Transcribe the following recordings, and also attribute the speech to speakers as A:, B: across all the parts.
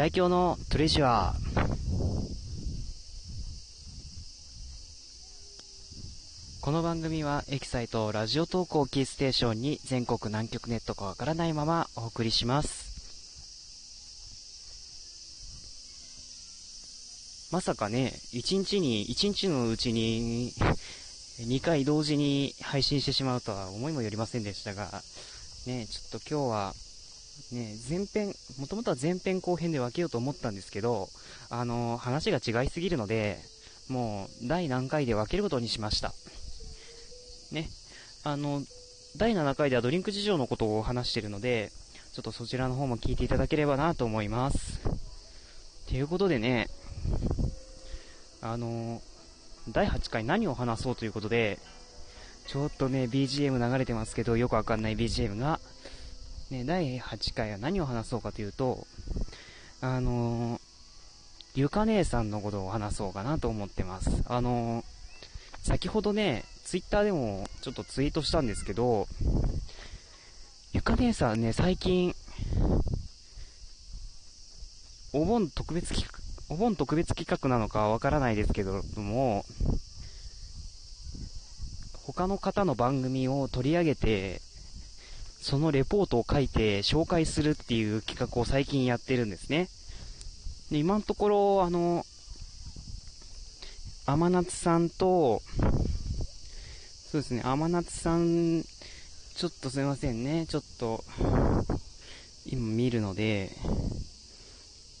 A: 大京のトレジャー。この番組はエキサイトラジオ投稿キーステーションに全国南極ネットかわからないままお送りします。まさかね、1日に、1日のうちに2回同時に配信してしまうとは思いもよりませんでしたが、ね、ちょっと今日は、ね、前編、もともとは前編後編で分けようと思ったんですけど、あの、話が違いすぎるので、もう、第何回で分けることにしました。ね、あの、第7回ではドリンク事情のことを話してるので、ちょっとそちらの方も聞いていただければなと思います。ということでね、あの、第8回何を話そうということで、ちょっとね、BGM 流れてますけど、よくわかんない BGM が、ね、第8回は何を話そうかというと、あのー、ゆか姉さんのことを話そうかなと思ってます。あのー、先ほどね、ツイッターでもちょっとツイートしたんですけど、ゆか姉さんね、最近、お盆特別企画、お盆特別企画なのかわからないですけども、他の方の番組を取り上げて、そのレポートを書いて紹介するっていう企画を最近やってるんですね。で、今のところ、あの、天夏さんと、そうですね、天夏さん、ちょっとすいませんね、ちょっと、今見るので、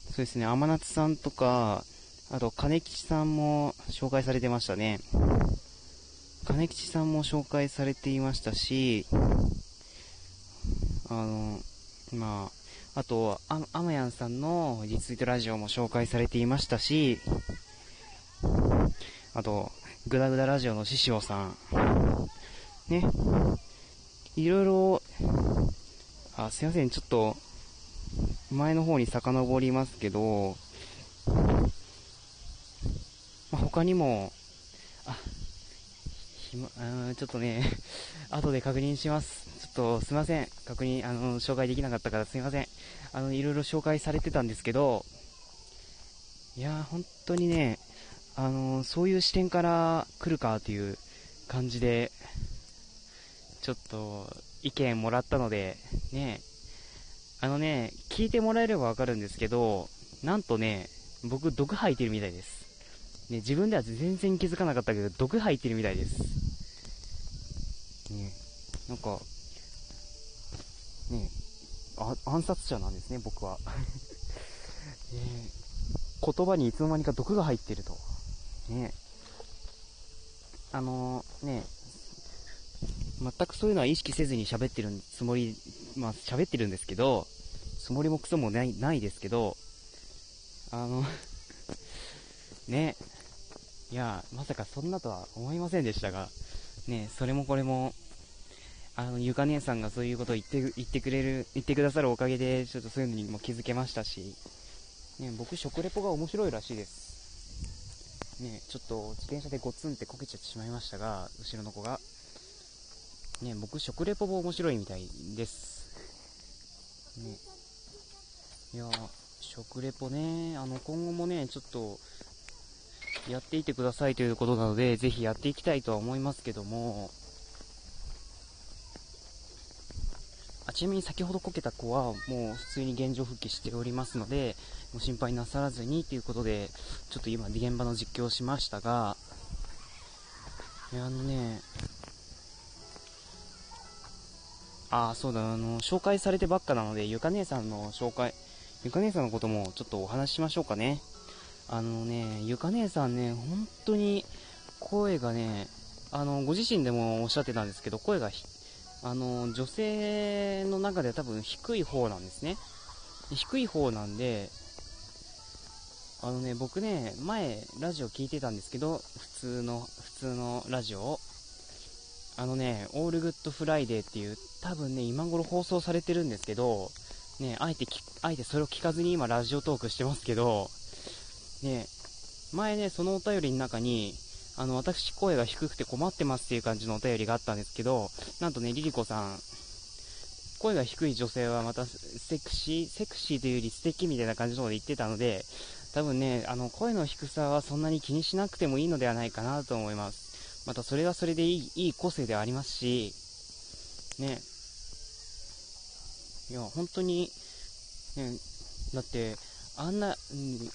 A: そうですね、天夏さんとか、あと、金吉さんも紹介されてましたね。金吉さんも紹介されていましたし、あの、まあ、あと、あ、あまやんさんのリツイートラジオも紹介されていましたし、あと、グダグダラジオの師匠さん、ね、いろいろ、あ、すいません、ちょっと、前の方に遡りますけど、まあ、他にも、あ、ひま、ちょっとね、後で確認します。とすいません。確認、あの、紹介できなかったからすいません。あの、いろいろ紹介されてたんですけど、いやー、本当にね、あの、そういう視点から来るかという感じで、ちょっと意見もらったので、ね、あのね、聞いてもらえればわかるんですけど、なんとね、僕毒吐いてるみたいです。ね、自分では全然気づかなかったけど、毒吐いてるみたいです。ね、なんか、ね、あ暗殺者なんですね、僕は。ね、言葉にいつの間にか毒が入ってると。ね。あのー、ね、全くそういうのは意識せずに喋ってるつもり、まあ喋ってるんですけど、つもりもクソもない、ないですけど、あの ね、いや、まさかそんなとは思いませんでしたが、ね、それもこれも、あの、ゆか姉さんがそういうことを言って、言ってくれる、言ってくださるおかげで、ちょっとそういうのにも気づけましたし、ね、僕、食レポが面白いらしいです。ね、ちょっと自転車でゴツンってこけちゃってしまいましたが、後ろの子が。ね、僕、食レポも面白いみたいです。ね。いや食レポね、あの、今後もね、ちょっと、やっていてくださいということなので、ぜひやっていきたいとは思いますけども、あちなみに先ほどこけた子はもう普通に現状復帰しておりますので、ご心配なさらずにということで、ちょっと今現場の実況をしましたが、あのね、あ、そうだ、あの、紹介されてばっかなので、ゆか姉さんの紹介、ゆか姉さんのこともちょっとお話ししましょうかね。あのね、ゆか姉さんね、本当に声がね、あの、ご自身でもおっしゃってたんですけど、声があの、女性の中では多分低い方なんですね。低い方なんで、あのね、僕ね、前、ラジオ聞いてたんですけど、普通の、普通のラジオを。あのね、 All Good Friday っていう、多分ね、今頃放送されてるんですけど、ね、あえてあえてそれを聞かずに今ラジオトークしてますけど、ね、前ね、そのお便りの中に、あの、私声が低くて困ってますっていう感じのお便りがあったんですけど、なんとね、リリコさん、声が低い女性はまたセクシー、セクシーというより素敵みたいな感じのこと言ってたので、多分ね、あの、声の低さはそんなに気にしなくてもいいのではないかなと思います。またそれはそれでいい、いい個性ではありますし、ね。いや、本当に、ね、だって、あんな、うん、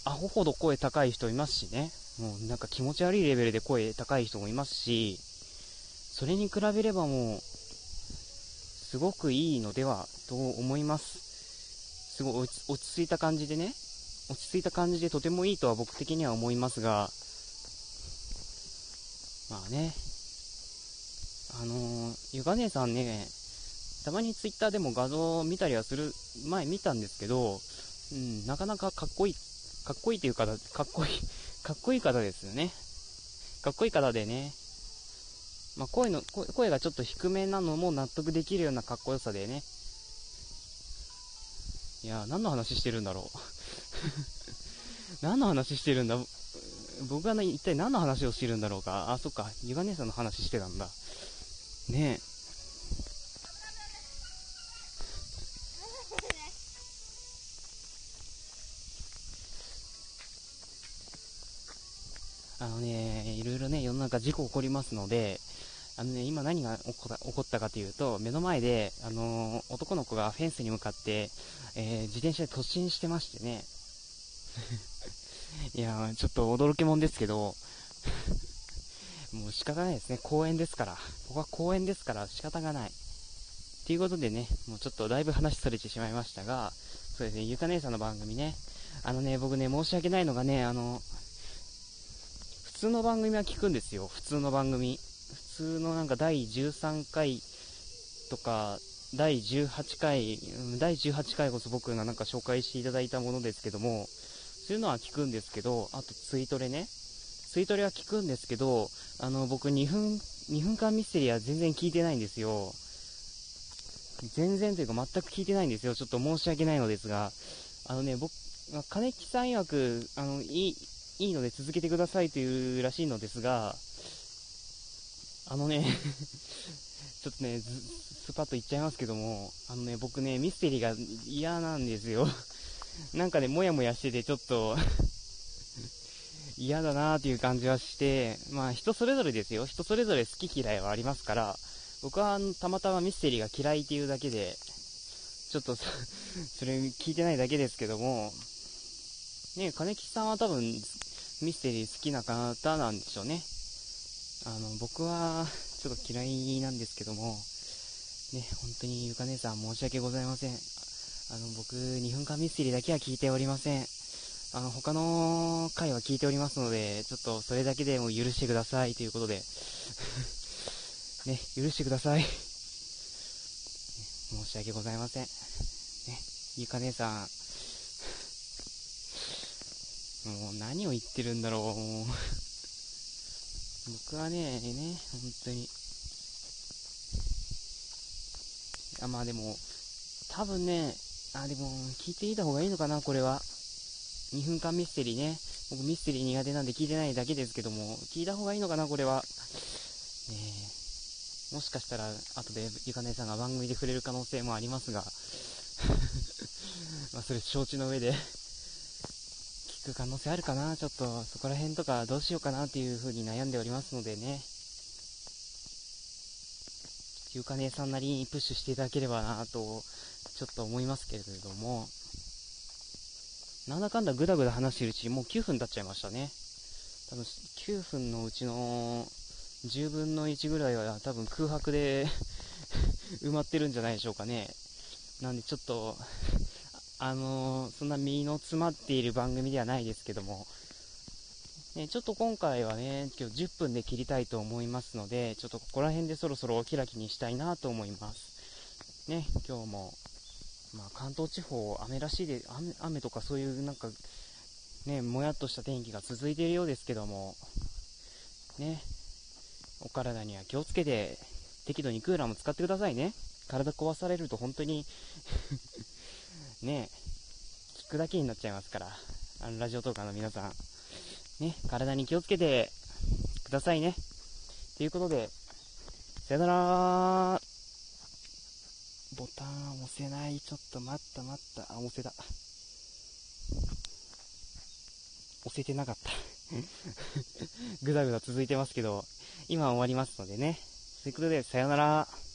A: アホほど声高い人いますしね。もうなんか気持ち悪いレベルで声高い人もいますし、それに比べればもう、すごくいいのではと思います。すごい落ち着いた感じでね、落ち着いた感じでとてもいいとは僕的には思いますが、まあね、あのー、ゆか姉さんね、たまにツイッターでも画像を見たりはする、前見たんですけど、うん、なかなかかっこいい、かっこいいというか、かっこいい、かっこいい方ですよね。かっこいい方でね、まあ、声の、声がちょっと低めなのも納得できるようなかっこよさでね。いや、何の話してるんだろう。何の話してるんだ？僕は、ね、一体何の話をしてるんだろうか。あ、そっか。ゆが姉さんの話してたんだ。ねえ。あのね、いろいろね、世の中事故起こりますので、あのね、今何が起こったかというと、目の前で、あのー、男の子がフェンスに向かって、えー、自転車で突進してましてね。いやちょっと驚きもんですけど、もう仕方ないですね。公園ですから。ここは公園ですから仕方がない。ということでね、もうちょっとだいぶ話されてしまいましたが、そうですね、ゆか姉さんの番組ね、あのね、僕ね、申し訳ないのがね、あの、普通の番組は聞くんですよ。普通の番組。普通のなんか第13回とか、第18回、第18回こそ僕がなんか紹介していただいたものですけども、そういうのは聞くんですけど、あとツイトレね。ツイトレは聞くんですけど、あの、僕2分、2分間ミステリーは全然聞いてないんですよ。全然というか全く聞いてないんですよ。ちょっと申し訳ないのですが、あのね、僕、金木さん曰く、あの、いい、いいので続けてくださいというらしいのですが、あのね ちょっとね、スパッと言っちゃいますけども、あのね、僕ね、ミステリーが嫌なんですよ なんかね、もやもやしてて、ちょっと 嫌だなーっていう感じはして、まあ人それぞれですよ。人それぞれ好き嫌いはありますから、僕はたまたまミステリーが嫌いっていうだけで、ちょっとそれ聞いてないだけですけども、ね、金木さんは多分ミステリー好きな方なんでしょうね。あの、僕は、ちょっと嫌いなんですけども、ね、本当にゆか姉さん申し訳ございません。あの、僕、2分間ミステリーだけは聞いておりません。あの、他の回は聞いておりますので、ちょっとそれだけでも許してくださいということで、ね、許してください。申し訳ございません。ね、ゆか姉さん、もう何を言ってるんだろう、もう僕はね、ね、本当に。あ、まあでも、多分ね、あ、でも、聞いていた方がいいのかな、これは。2分間ミステリーね。僕ミステリー苦手なんで聞いてないだけですけども、聞いた方がいいのかな、これは。ねもしかしたら、後でゆかねさんが番組で触れる可能性もありますが、まあ、それ承知の上でく可能性あるかな、ちょっとそこら辺とかどうしようかなっていう風に悩んでおりますのでね、ゆか姉さんなりにプッシュしていただければなと、ちょっと思いますけれども、なんだかんだぐだぐだ話してるうちもう9分経っちゃいましたね。多分9分のうちの10分の1ぐらいは多分空白で 埋まってるんじゃないでしょうかね。なんでちょっとあのー、そんな身の詰まっている番組ではないですけども、ね、ちょっと今回はね、今日10分で切りたいと思いますので、ちょっとここら辺でそろそろお開きにしたいなと思います。ね、今日も、まあ、関東地方、雨らしいで、雨雨とかそういうなんか、ね、もやっとした天気が続いているようですけども、ね、お体には気をつけて、適度にクーラーも使ってくださいね。体壊されると本当に ね、聞くだけになっちゃいますから、あの、ラジオトーカーの皆さん、ね、体に気をつけてくださいね。ということで、さよならボタン押せない。ちょっと待った待った。あ、押せた。押せてなかった。ぐだぐだ続いてますけど、今終わりますのでね。ということで、さよなら。